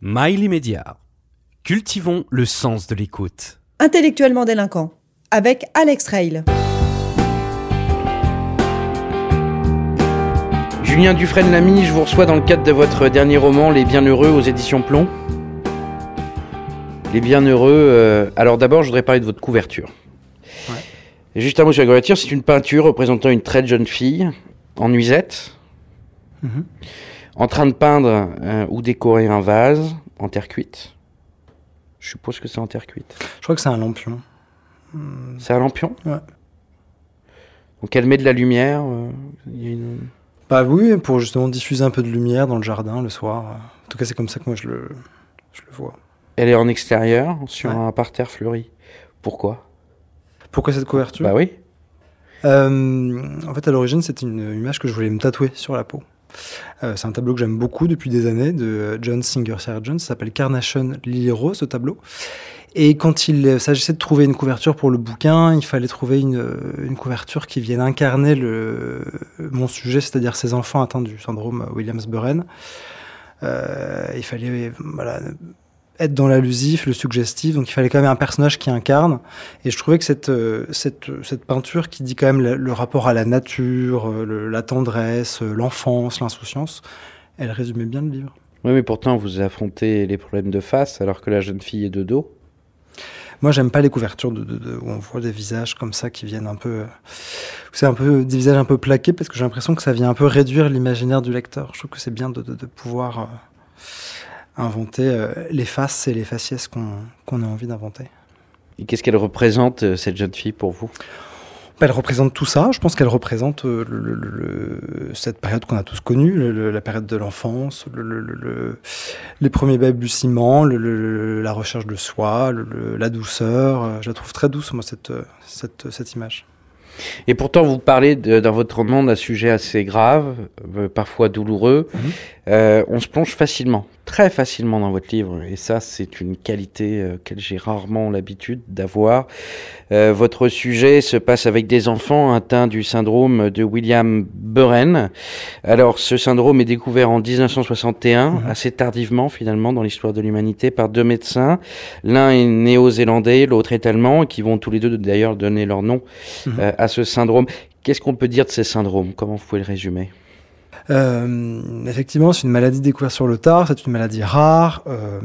Mail Média. Cultivons le sens de l'écoute. Intellectuellement délinquant, avec Alex Rail. Julien Dufresne-Lamy, je vous reçois dans le cadre de votre dernier roman Les Bienheureux aux éditions Plomb. Les Bienheureux, euh, alors d'abord je voudrais parler de votre couverture. Et juste un mot sur la couverture, c'est une peinture représentant une très jeune fille en nuisette, Mhm. En train de peindre euh, ou décorer un vase en terre cuite. Je suppose que c'est en terre cuite. Je crois que c'est un lampion. C'est un lampion? Ouais. Donc elle met de la lumière. euh, il y a une- Bah oui, pour justement diffuser un peu de lumière dans le jardin le soir. En tout cas, c'est comme ça que moi je le, je le vois. Elle est en extérieur, sur Ouais. un parterre fleuri. Pourquoi? Pourquoi cette couverture? Bah oui. Euh, En fait, à l'origine, c'est une image que je voulais me tatouer sur la peau. Euh, c'est un tableau que j'aime beaucoup depuis des années de John Singer Sargent. Ça s'appelle Carnation Lily Rose, ce tableau. Et quand il s'agissait de trouver une couverture pour le bouquin, il fallait trouver une, une couverture qui vienne incarner mon sujet, c'est-à-dire ces enfants atteints du syndrome Williams-Burren. Euh, il fallait voilà, être dans l'allusif, le suggestif, donc il fallait quand même un personnage qui incarne. Et je trouvais que cette, euh, cette, cette peinture qui dit quand même le, le rapport à la nature, euh, le- la tendresse, euh, l'enfance, l'insouciance, elle résumait bien le livre. Oui, mais pourtant vous affrontez les problèmes de face alors que la jeune fille est de dos. Moi, j'aime pas les couvertures de, de- de- où on voit des visages comme ça qui viennent un peu. euh, C'est un peu des visages un peu plaqués parce que j'ai l'impression que ça vient un peu réduire l'imaginaire du lecteur. Je trouve que c'est bien de, pouvoir euh, inventer euh, les faces et les faciès qu'on a envie d'inventer. Et qu'est-ce qu'elle représente, euh, cette jeune fille, pour vous Bah, Elle représente tout ça. Je pense qu'elle représente euh, le- le- le- cette période qu'on a tous connue, la période de l'enfance, le- le- le- le- les premiers balbutiements, la recherche de soi, la douceur. Euh, Je la trouve très douce, moi, cette, euh, cette, cette image. Et pourtant, vous parlez de- dans votre roman d'un sujet assez grave, euh, parfois douloureux. Mhm. Euh, on se plonge facilement, très facilement dans votre livre. Et ça, c'est une qualité euh, que j'ai rarement l'habitude d'avoir. Euh, votre sujet se passe avec des enfants atteints du syndrome de William Burren. Alors, ce syndrome est découvert en 1961, Mhm. assez tardivement finalement dans l'histoire de l'humanité, par deux médecins. L'un est néo-zélandais, l'autre est allemand, qui vont tous les deux d'ailleurs donner leur nom Mhm. euh, à ce syndrome. Qu'est-ce qu'on peut dire de ces syndromes? Comment vous pouvez le résumer? Euh, effectivement, c'est une maladie découverte sur le tard, c'est une maladie rare. euh,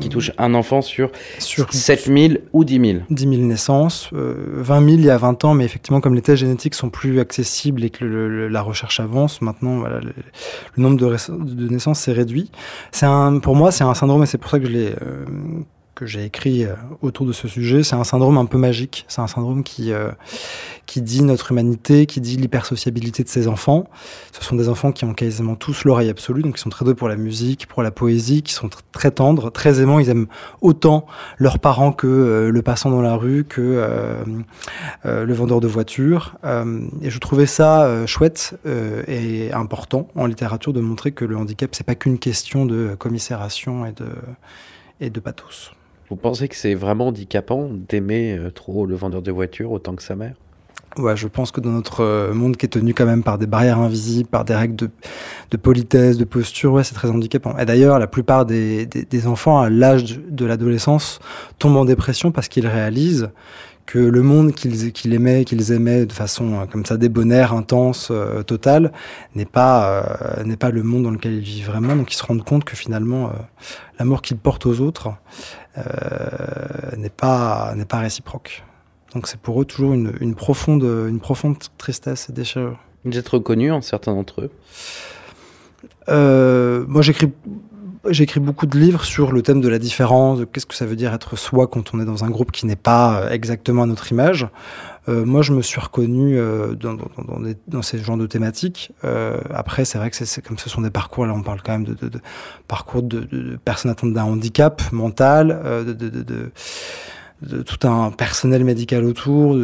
Qui touche un enfant sur sur 7000 ou 10 000 10 000 naissances, euh, 20 000 il y a 20 ans, mais effectivement, comme les tests génétiques sont plus accessibles et que le- le- la recherche avance, maintenant, voilà, le, le nombre de, de naissances s'est réduit. C'est un, pour moi, c'est un syndrome, et c'est pour ça que je l'ai, euh, que j'ai écrit euh, autour de ce sujet. C'est un syndrome un peu magique. C'est un syndrome qui, euh, qui dit notre humanité, qui dit l'hypersociabilité de ces enfants. Ce sont des enfants qui ont quasiment tous l'oreille absolue, donc ils sont très doués pour la musique, pour la poésie, qui sont tr- très tendres, très aimants. Ils aiment autant leurs parents que euh, le passant dans la rue, que euh, euh, le vendeur de voitures. Et je trouvais ça chouette et important en littérature de montrer que le handicap, c'est pas qu'une question de commisération et de, et de pathos. Vous pensez que c'est vraiment handicapant d'aimer euh, trop le vendeur de voitures autant que sa mère? Ouais, je pense que dans notre euh, monde qui est tenu quand même par des barrières invisibles, par des règles de, politesse, de posture, ouais, c'est très handicapant. Et d'ailleurs, la plupart des, enfants à l'âge de, l'adolescence tombent en dépression parce qu'ils réalisent que le monde qu'ils aimaient, qu'ils aimaient de façon euh, comme ça débonnaire, intense, euh, totale, n'est pas pas le monde dans lequel ils vivent vraiment. Donc ils se rendent compte que finalement euh, l'amour qu'ils portent aux autres n'est pas n'est pas réciproque. Donc c'est pour eux toujours une, une profonde une profonde tristesse et déchirure. Vous êtes reconnu en certains d'entre eux? Euh, moi j'écris J'écris beaucoup de livres sur le thème de la différence, de qu'est-ce que ça veut dire être soi quand on est dans un groupe qui n'est pas euh, exactement à notre image. Euh, moi, je me suis reconnu euh, dans, dans, dans, ces genres de thématiques. Après, c'est vrai que comme ce sont des parcours, là on parle quand même de, parcours de, de, personnes atteintes d'un handicap mental, de, tout un personnel médical autour.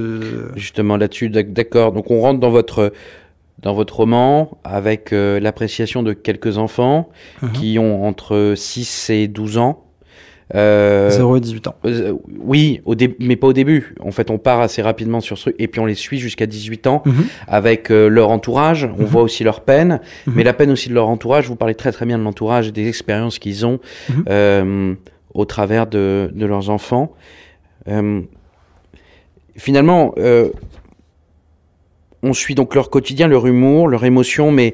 Justement là-dessus, d'accord. Donc on rentre dans votre dans votre roman avec euh, l'appréciation de quelques enfants Mhm. qui ont entre 6 et 12 ans. Euh, 0 et 18 ans. euh, oui, au mais pas au début. En fait, on part assez rapidement sur ce truc et puis on les suit jusqu'à 18 ans Mhm. avec euh, leur entourage. On Mhm. voit aussi leur peine, mais la peine aussi de leur entourage. Vous parlez très très bien de l'entourage et des expériences qu'ils ont au travers de, de leurs enfants. Finalement, on suit donc leur quotidien, leur humour, leur émotion, mais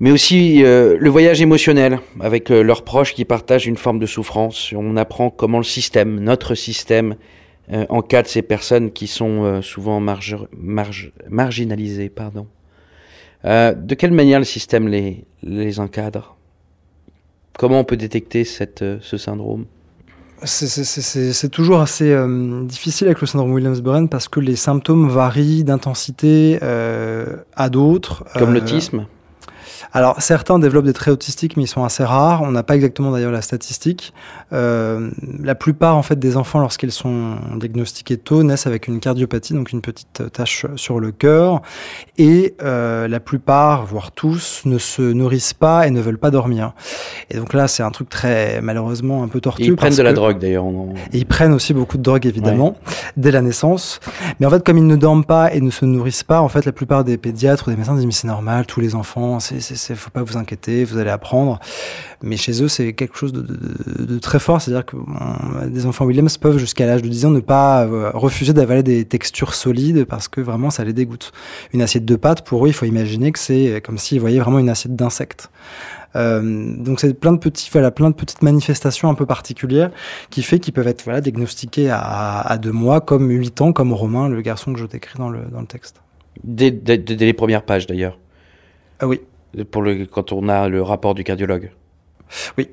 aussi euh, le voyage émotionnel avec euh, leurs proches qui partagent une forme de souffrance. On apprend comment le système, notre système, euh, encadre ces personnes qui sont souvent marginalisées. De quelle manière le système les, encadre? Comment on peut détecter ce syndrome? C'est- toujours assez euh, difficile avec le syndrome Williams-Burren parce que les symptômes varient d'intensité euh, à d'autres. Comme Euh, l'autisme Alors, certains développent des traits autistiques, mais ils sont assez rares. On n'a pas exactement d'ailleurs la statistique. Euh, la plupart, en fait, des enfants, lorsqu'ils sont diagnostiqués tôt, naissent avec une cardiopathie, donc une petite tache sur le cœur. Et euh, la plupart, voire tous, ne se nourrissent pas et ne veulent pas dormir. Et donc là, c'est un truc très, malheureusement, un peu Et tortueux. Ils prennent de la drogue d'ailleurs. on en- et ils prennent aussi beaucoup de drogue, évidemment, dès la naissance. Mais en fait, comme ils ne dorment pas et ne se nourrissent pas, en fait, la plupart des pédiatres ou des médecins disent, mais c'est normal, tous les enfants, c'est, c'est, faut pas vous inquiéter, vous allez apprendre. Mais chez eux, c'est quelque chose de, de- de très fort. C'est-à-dire que des enfants Williams peuvent, jusqu'à l'âge de 10 ans, ne pas euh, refuser d'avaler des textures solides parce que vraiment, ça les dégoûte. Une assiette de pâtes, pour eux, il faut imaginer que c'est comme s'ils voyaient vraiment une assiette d'insectes. Euh, donc c'est plein de petits, voilà, plein de petites manifestations un peu particulières qui fait qu'ils peuvent être voilà, diagnostiqués à, à deux mois, comme 8 ans, comme Romain, le garçon que je décris dans le, dans le texte. Dès, dès- dès les premières pages d'ailleurs. Ah oui. Pour le, quand on a le rapport du cardiologue. Oui.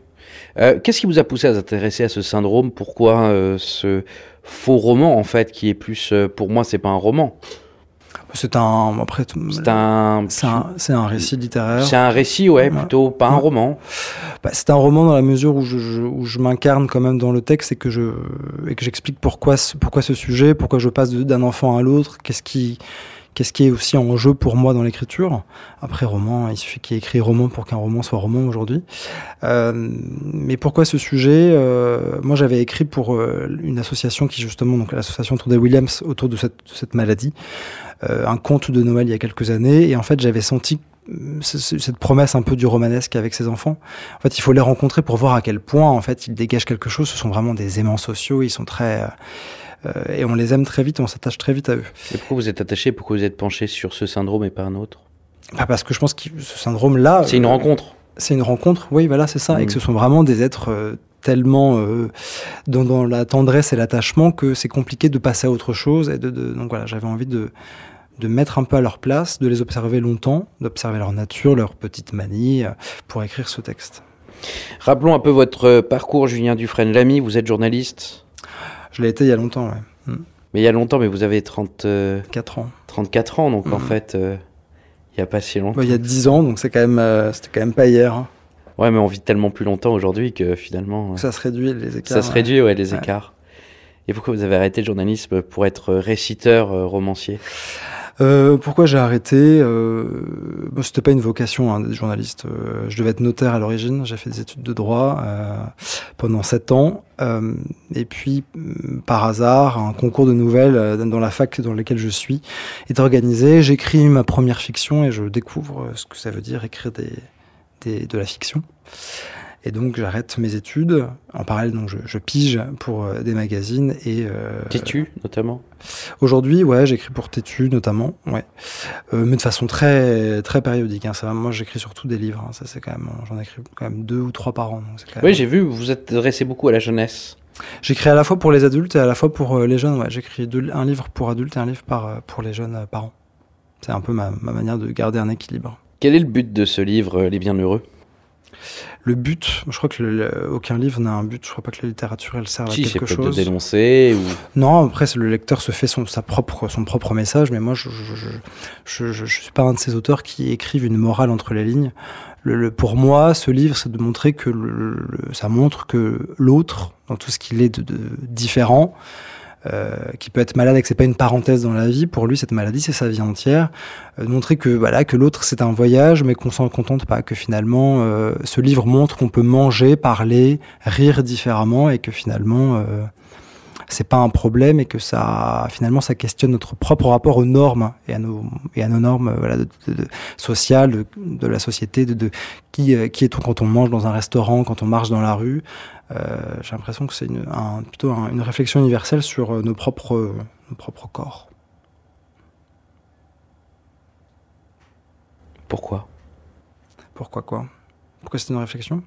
Euh, Qu'est-ce qui vous a poussé à vous intéresser à ce syndrome? Pourquoi euh, ce faux roman en fait, qui est plus, euh, pour moi, c'est pas un roman? C'est un, après, tout- C'est un, c'est un, c'est un récit littéraire. c'est un récit, ouais, Ouais. plutôt pas un roman. Bah, c'est un roman dans la mesure où je, je- où je m'incarne quand même dans le texte et que je et que j'explique pourquoi ce, pourquoi ce sujet, pourquoi je passe d'un enfant à l'autre, qu'est-ce qui qu'est-ce qui est aussi en jeu pour moi dans l'écriture. Après roman, il suffit qu'il y ait écrit roman pour qu'un roman soit roman aujourd'hui. Euh, mais pourquoi ce sujet? Euh, Moi, j'avais écrit pour euh, une association qui justement donc l'association des Williams autour de cette, de cette maladie, euh, un conte de Noël il y a quelques années et en fait j'avais senti euh, ce- ce- cette promesse un peu du romanesque avec ses enfants. En fait, il faut les rencontrer pour voir à quel point, en fait, ils dégagent quelque chose. Ce sont vraiment des aimants sociaux. Ils sont très et on les aime très vite. On s'attache très vite à eux. Et pourquoi vous êtes attaché Pourquoi vous êtes penché sur ce syndrome et pas un autre? Pas parce que je pense que ce syndrome-là, C'est une euh, rencontre. c'est une rencontre. Oui, voilà, c'est ça. Et Mm. que ce sont vraiment des êtres euh, tellement euh, dans, dans la tendresse et l'attachement que c'est compliqué de passer à autre chose. Et de, de- donc voilà, j'avais envie de de mettre un peu à leur place, de les observer longtemps, d'observer leur nature, leurs petites manies, euh, pour écrire ce texte. Rappelons un peu votre euh, parcours, Julien Dufresne-Lamy. Vous êtes journaliste, Je l'ai été il y a longtemps, ouais. Mm. mais il y a longtemps, mais vous avez 30, euh, 4 ans. 34 ans, donc en Mhm. fait, euh, il n'y a pas si longtemps. Bah, il y a 10 ans, donc c'est quand même, euh, c'était quand même pas hier. hein. Ouais, mais on vit tellement plus longtemps aujourd'hui que finalement, Ça se réduit les écarts. ça se réduit, ouais, les Ouais. écarts. Et pourquoi vous avez arrêté le journalisme pour être réciteur, romancier? Euh, pourquoi j'ai arrêté euh, bon, C'était pas une vocation hein, d'être journaliste. Euh, je devais être notaire à l'origine. J'ai fait des études de droit euh, pendant sept ans. Euh, et puis, mm, par hasard, un concours de nouvelles dans la fac dans laquelle je suis est organisé. J'écris ma première fiction et je découvre ce que ça veut dire écrire des, des- de la fiction. Et donc j'arrête mes études. En parallèle, donc je, je pige pour euh, des magazines et euh, Tétu, notamment Aujourd'hui, ouais, j'écris pour Tétu notamment, ouais, Euh, mais de façon très très périodique. Hein. Ça, moi, j'écris surtout des livres. hein. Ça, c'est quand même, j'en écris quand même deux ou trois par an. donc c'est quand même- Oui, j'ai vu, vous vous êtes adressé beaucoup à la jeunesse. J'écris à la fois pour les adultes et à la fois pour euh, les jeunes. Ouais, j'écris un livre pour adultes et un livre par, pour les jeunes par an. C'est un peu ma, ma manière de garder un équilibre. Quel est le but de ce livre, Les Bienheureux? Le but, je crois que le- le- aucun livre n'a un but. Je crois pas que la littérature elle Si, à quelque peut-être de chose. dénoncer ou... Non, après, le lecteur se fait son, sa propre, son propre message, mais moi, je je, je, je, suis pas un de ces auteurs qui écrivent une morale entre les lignes. Le, le- pour moi, ce livre, c'est de montrer que le- le- ça montre que l'autre, dans tout ce qu'il est de, de différent, qui peut être malade et que c'est pas une parenthèse dans la vie, pour lui, cette maladie, c'est sa vie entière. Euh, montrer que voilà que l'autre, c'est un voyage, mais qu'on s'en contente pas, que finalement, euh, ce livre montre qu'on peut manger, parler, rire différemment, et que finalement, euh, c'est pas un problème, et que ça, finalement, ça questionne notre propre rapport aux normes et à nos et à nos normes, euh, voilà, de, de- de- sociales, de, la société, de, qui euh, qui est-on quand on mange dans un restaurant, quand on marche dans la rue. Euh, J'ai l'impression que c'est une, un- plutôt un- une réflexion universelle sur nos propres, nos propres corps. Pourquoi? Pourquoi quoi? Pourquoi c'est une réflexion?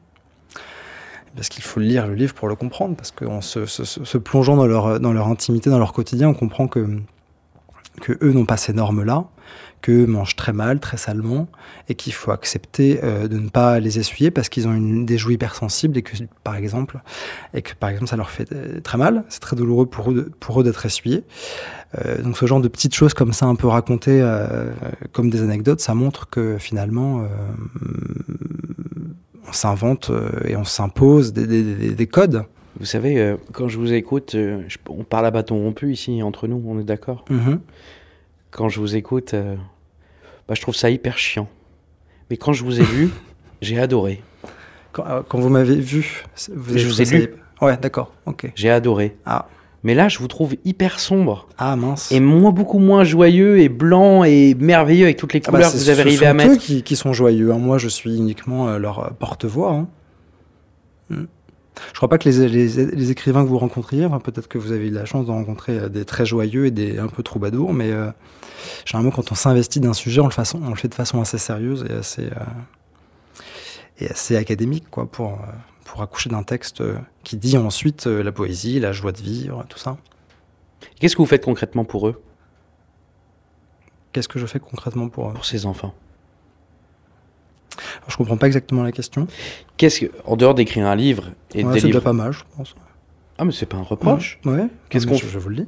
Parce qu'il faut lire le livre pour le comprendre, parce qu'en se, plongeant dans leur, intimité, dans leur quotidien, on comprend que, eux n'ont pas ces normes-là, qu'eux mangent très mal, très salement, et qu'il faut accepter euh, de ne pas les essuyer parce qu'ils ont des joues hypersensibles et que, par exemple, et que par exemple ça leur fait euh, très mal, c'est très douloureux pour eux, d'être essuyés. Euh, donc ce genre de petites choses comme ça, un peu racontées comme des anecdotes, ça montre que finalement, on s'invente euh, et on s'impose des, des- des- des codes. Vous savez, euh, quand je vous écoute, euh, je- on parle à bâton rompu ici entre nous, on est d'accord? Mhm. Quand je vous écoute, euh, bah, je trouve ça hyper chiant. Mais quand je vous ai vu, j'ai adoré. Quand, quand vous m'avez vu, vous Je avez vous ai lu. Ouais, d'accord, ok. J'ai adoré. Ah. Mais là, je vous trouve hyper sombre. Ah mince. Et moi, beaucoup moins joyeux et blanc et merveilleux avec toutes les Ah bah, couleurs que vous avez arrivé à mettre. eux qui, qui sont joyeux. hein. Moi, je suis uniquement euh, leur euh, porte-voix. hein. Mm. Je crois pas que les, les- les écrivains que vous rencontriez, enfin, peut-être que vous avez eu la chance de rencontrer euh, des très joyeux et des un peu troubadours, mais euh, généralement, quand on s'investit d'un sujet, on le, façon, on le fait de façon assez sérieuse et assez, euh, et assez académique, quoi, pour, pour accoucher d'un texte euh, qui dit ensuite euh, la poésie, la joie de vivre, tout ça. Qu'est-ce que vous faites concrètement pour eux, Qu'est-ce que je fais concrètement pour eux pour ces enfants? Alors, Je comprends pas exactement la question. Qu'est-ce que, en dehors d'écrire un livre et Ouais, c'est déjà pas mal, je pense. ah mais c'est pas un reproche. Ouais. Qu'est-ce qu'on je, je vous le dis.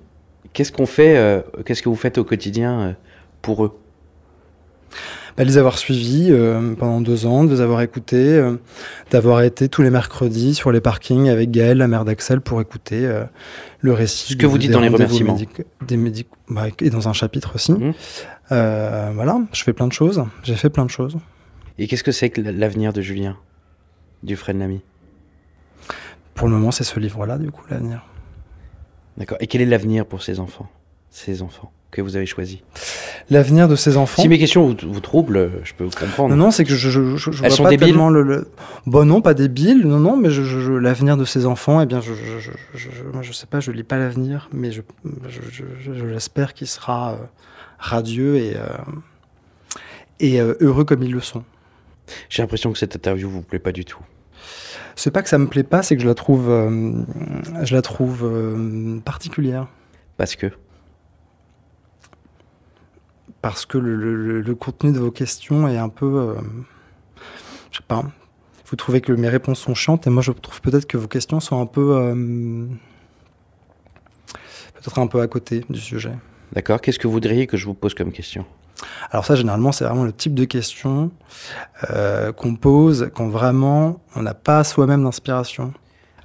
Qu'est-ce qu'on fait euh, Qu'est-ce que vous faites au quotidien euh, pour eux? Bah, les avoir suivis euh, pendant deux ans, de les avoir écoutés, euh, d'avoir été tous les mercredis sur les parkings avec Gaëlle, la mère d'Axel, pour écouter euh, le récit. Ce que vous dites dans les remerciements. médic- des médic- bah, et dans un chapitre aussi. Mhm. Voilà, je fais plein de choses. J'ai fait plein de choses. Et qu'est-ce que c'est que l'avenir de Julien Dufresne Lamy? Pour le moment, c'est ce livre-là, du coup, l'avenir. D'accord. Et quel est l'avenir pour ces enfants Ces enfants? Que vous avez choisis L'avenir de ces enfants. Si mes questions vous, vous troublent, je peux vous comprendre. Non, non, c'est que je, je, je, je Elles vois sont pas débiles tellement le, le- Bon, non, pas débile, non, non, mais je, l'avenir de ces enfants, eh bien, je, moi, je sais pas, je lis pas l'avenir, mais je, l'espère qu'il sera euh, radieux et, euh, et euh, heureux comme ils le sont. J'ai l'impression que cette interview vous plaît pas du tout. C'est pas que ça me plaît pas, c'est que je la trouve, euh, je la trouve euh, particulière. Parce que parce que le, le- le contenu de vos questions est un peu. euh, je sais pas. Vous trouvez que mes réponses sont chiantes et moi je trouve peut-être que vos questions sont un peu. euh, peut-être un peu à côté du sujet. D'accord. Qu'est-ce que vous voudriez que je vous pose comme question? Alors, ça, généralement, c'est vraiment le type de question euh, qu'on pose quand vraiment on n'a pas soi-même d'inspiration.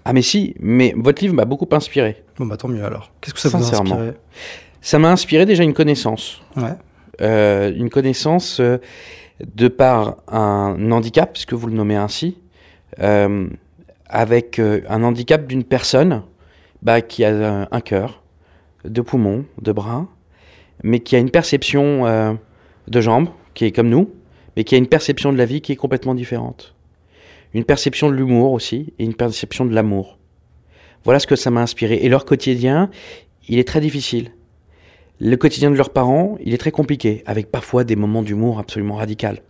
Ah mais si, mais votre livre m'a beaucoup inspiré. Bon, bah tant mieux alors. Qu'est-ce que ça vous a inspiré? Ça m'a inspiré déjà une connaissance. Ouais. Euh, une connaissance euh, de par un handicap, puisque vous le nommez ainsi, euh, avec un handicap d'une personne bah, qui a un cœur, deux poumons, deux bras, mais qui a une perception de jambes, qui est comme nous, mais qui a une perception de la vie qui est complètement différente. Une perception de l'humour aussi, et une perception de l'amour. Voilà ce que ça m'a inspiré. Et leur quotidien, il est très difficile. Le quotidien de leurs parents, il est très compliqué, avec parfois des moments d'humour absolument radical,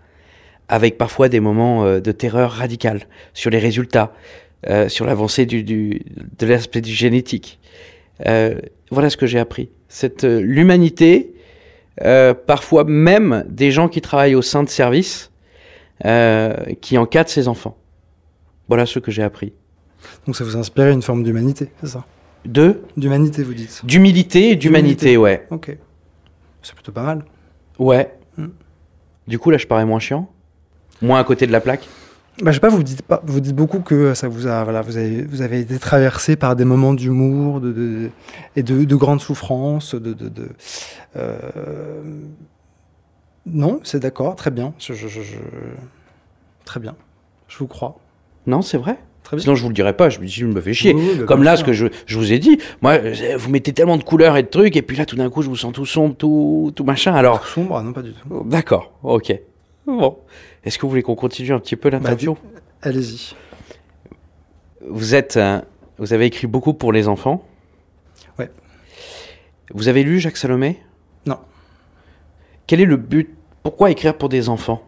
avec parfois des moments euh, de terreur radicale sur les résultats, euh, sur l'avancée de l'aspect du génétique. Euh, voilà ce que j'ai appris. Cette l'humanité, parfois même des gens qui travaillent au sein de services, qui encadrent ces enfants. Voilà ce que j'ai appris. Donc, ça vous a inspiré une forme d'humanité, c'est ça? De D'humanité, vous dites d'humilité et d'humanité, ouais. Ok. C'est plutôt pas mal. Ouais. Hmm. Du coup, là, je parais moins chiant? Moins à côté de la plaque? Bah, je sais pas, vous dites pas, vous dites beaucoup que ça vous a, voilà, vous avez, vous avez été traversé par des moments d'humour, de, de, et de, de grandes souffrances, de, de, de euh, non, c'est d'accord, très bien, je, je, je, je- très bien, je vous crois, Non, c'est vrai. Très bien. Sinon, je vous le dirais pas. Je me dis, je me fais chier. Oui, oui, bah, Comme là, ce que je, je vous ai dit, moi, vous mettez tellement de couleurs et de trucs, et puis là, tout d'un coup, je vous sens tout sombre, tout, tout machin. Alors, sombre, non pas du tout. d'accord, ok. Bon. Est-ce que vous voulez qu'on continue un petit peu l'interview Allez-y. Vous êtes, euh, vous avez écrit beaucoup pour les enfants. Ouais. Vous avez lu Jacques Salomé? Non. Quel est le but? Pourquoi écrire pour des enfants?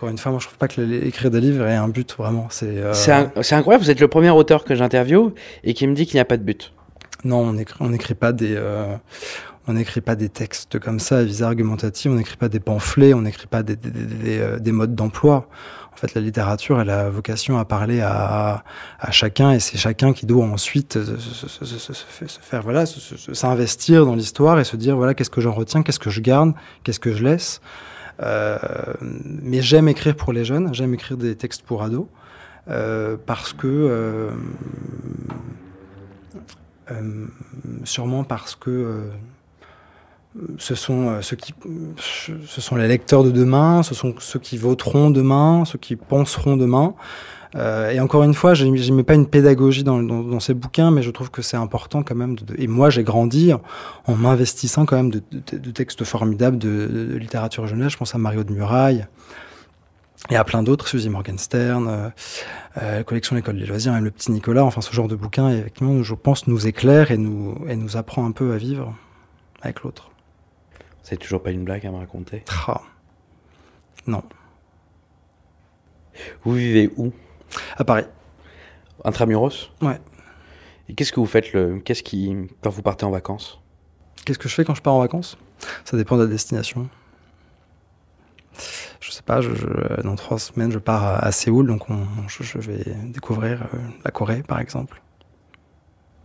Encore une fois, moi je trouve pas que écrire des livres ait un but vraiment. C'est. euh, C'est incroyable. Vous êtes le premier auteur que j'interviewe et qui me dit qu'il n'y a pas de but. Non, on écrit, on n'écrit pas des, euh, on n'écrit pas des textes comme ça à visée argumentative. On n'écrit pas des pamphlets. On n'écrit pas des, des, des- des, euh, des modes d'emploi. En fait, la littérature, elle a vocation à parler à, à chacun, et c'est chacun qui doit ensuite se, faire, voilà, s'investir dans l'histoire et se dire, voilà, qu'est-ce que j'en retiens, qu'est-ce que je garde, qu'est-ce que je laisse. Euh, mais j'aime écrire pour les jeunes. J'aime écrire des textes pour ados euh, parce que. euh, sûrement parce que ce sont ceux qui, ce sont les lecteurs de demain, ce sont ceux qui voteront demain, ceux qui penseront demain. Euh, et encore une fois, je mets pas une pédagogie dans, dans, dans ces bouquins, mais je trouve que c'est important quand même. De, et moi, j'ai grandi en, en m'investissant quand même de, de- de textes formidables de, littérature jeunesse. Je pense à Mario de Muraille et à plein d'autres, Suzy Morgenstern, euh, euh, collection L'école des loisirs, même le petit Nicolas. Enfin, ce genre de bouquins, effectivement, je pense, nous éclaire et nous, et nous apprend un peu à vivre avec l'autre. C'est toujours pas une blague à me raconter? Ah. Non. Vous vivez où? À Paris. Intramuros Ouais. Et qu'est-ce que vous faites le Qu'est-ce qui quand vous partez en vacances? Qu'est-ce que je fais quand je pars en vacances? Ça dépend de la destination. Je sais pas, je, je- dans trois semaines, je pars à, Séoul, donc on, je, je vais découvrir euh, la Corée, par exemple.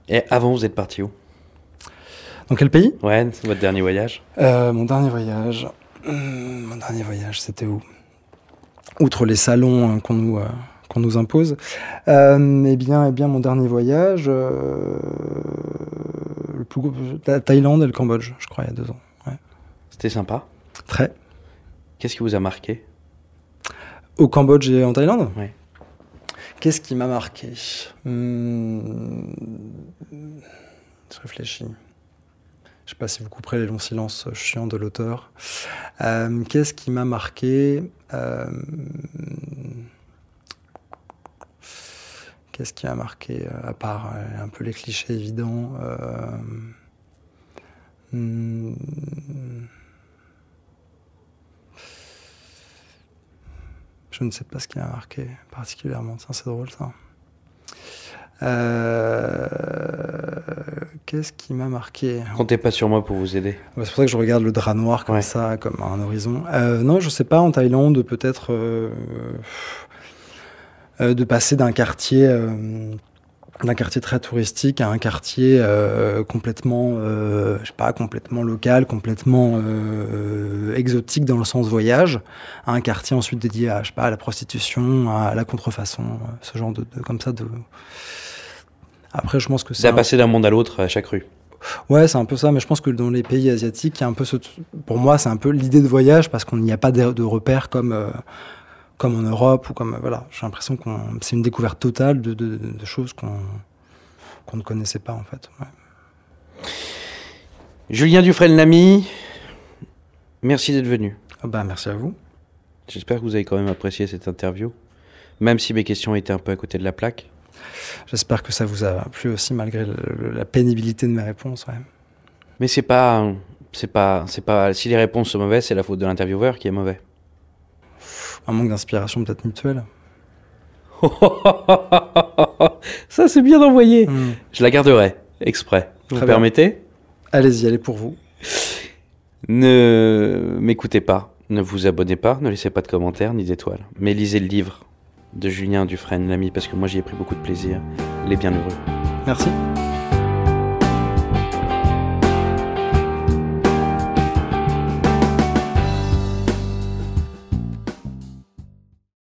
Et avant, vous êtes parti où? Dans quel pays? Ouais, c'est votre dernier voyage. Euh, Mon dernier voyage. Hum, mon dernier voyage, c'était où? Outre les salons hein, qu'on nous, euh, qu'on nous impose. Euh, eh bien, eh bien, mon dernier voyage, euh, le plus gros, la Thaïlande et le Cambodge, je crois, il y a deux ans. Ouais. C'était sympa. Très. Qu'est-ce qui vous a marqué? Au Cambodge et en Thaïlande? Ouais. Qu'est-ce qui m'a marqué? Hmm, Je réfléchis. Je sais pas si vous couperez les longs silences chiants de l'auteur. Euh, Qu'est-ce qui m'a marqué? Euh, Qu'est-ce qui m'a marqué, euh, à part euh, un peu les clichés évidents euh, hmm, Je ne sais pas ce qui m'a marqué particulièrement. Tiens, c'est drôle ça. Euh, Qu'est-ce qui m'a marqué? Comptez pas sur moi pour vous aider. Bah, C'est pour ça que je regarde le drap noir comme Ouais. ça, comme un horizon. Euh, non, je sais pas, en Thaïlande, peut-être euh, de passer d'un quartier, euh, d'un quartier très touristique à un quartier euh, complètement, euh, je sais pas, complètement local, complètement euh, exotique dans le sens voyage, à un quartier ensuite dédié à, je sais pas, à la prostitution, à la contrefaçon, euh, ce genre de, de- comme ça de. Après, je pense que c'est un- passé d'un monde à l'autre à chaque rue. Ouais, c'est un peu ça, mais je pense que dans les pays asiatiques, il y a un peu ce, pour moi, c'est un peu l'idée de voyage parce qu'on n'y a pas de, repères comme, euh, comme en Europe ou comme, euh, voilà, j'ai l'impression qu'on, c'est une découverte totale de, de, de choses qu'on, qu'on ne connaissait pas en fait. ouais. Julien Dufresne-Lamy, merci d'être venu. Ah bah, merci à vous. J'espère que vous avez quand même apprécié cette interview, même si mes questions étaient un peu à côté de la plaque. J'espère que ça vous a plu aussi malgré le- le- la pénibilité de mes réponses. Ouais. Mais c'est pas, c'est pas, c'est pas. Si les réponses sont mauvaises, c'est la faute de l'intervieweur qui est mauvais. Un manque d'inspiration peut-être mutuelle. Ça c'est bien envoyé. Hmm. Je la garderai exprès. Vous permettez? Allez-y, allez pour vous. Ne m'écoutez pas, ne vous abonnez pas, ne laissez pas de commentaires ni d'étoiles, mais lisez le livre de Julien Dufresne, l'ami, parce que moi j'y ai pris beaucoup de plaisir. Les Bienheureux. Merci.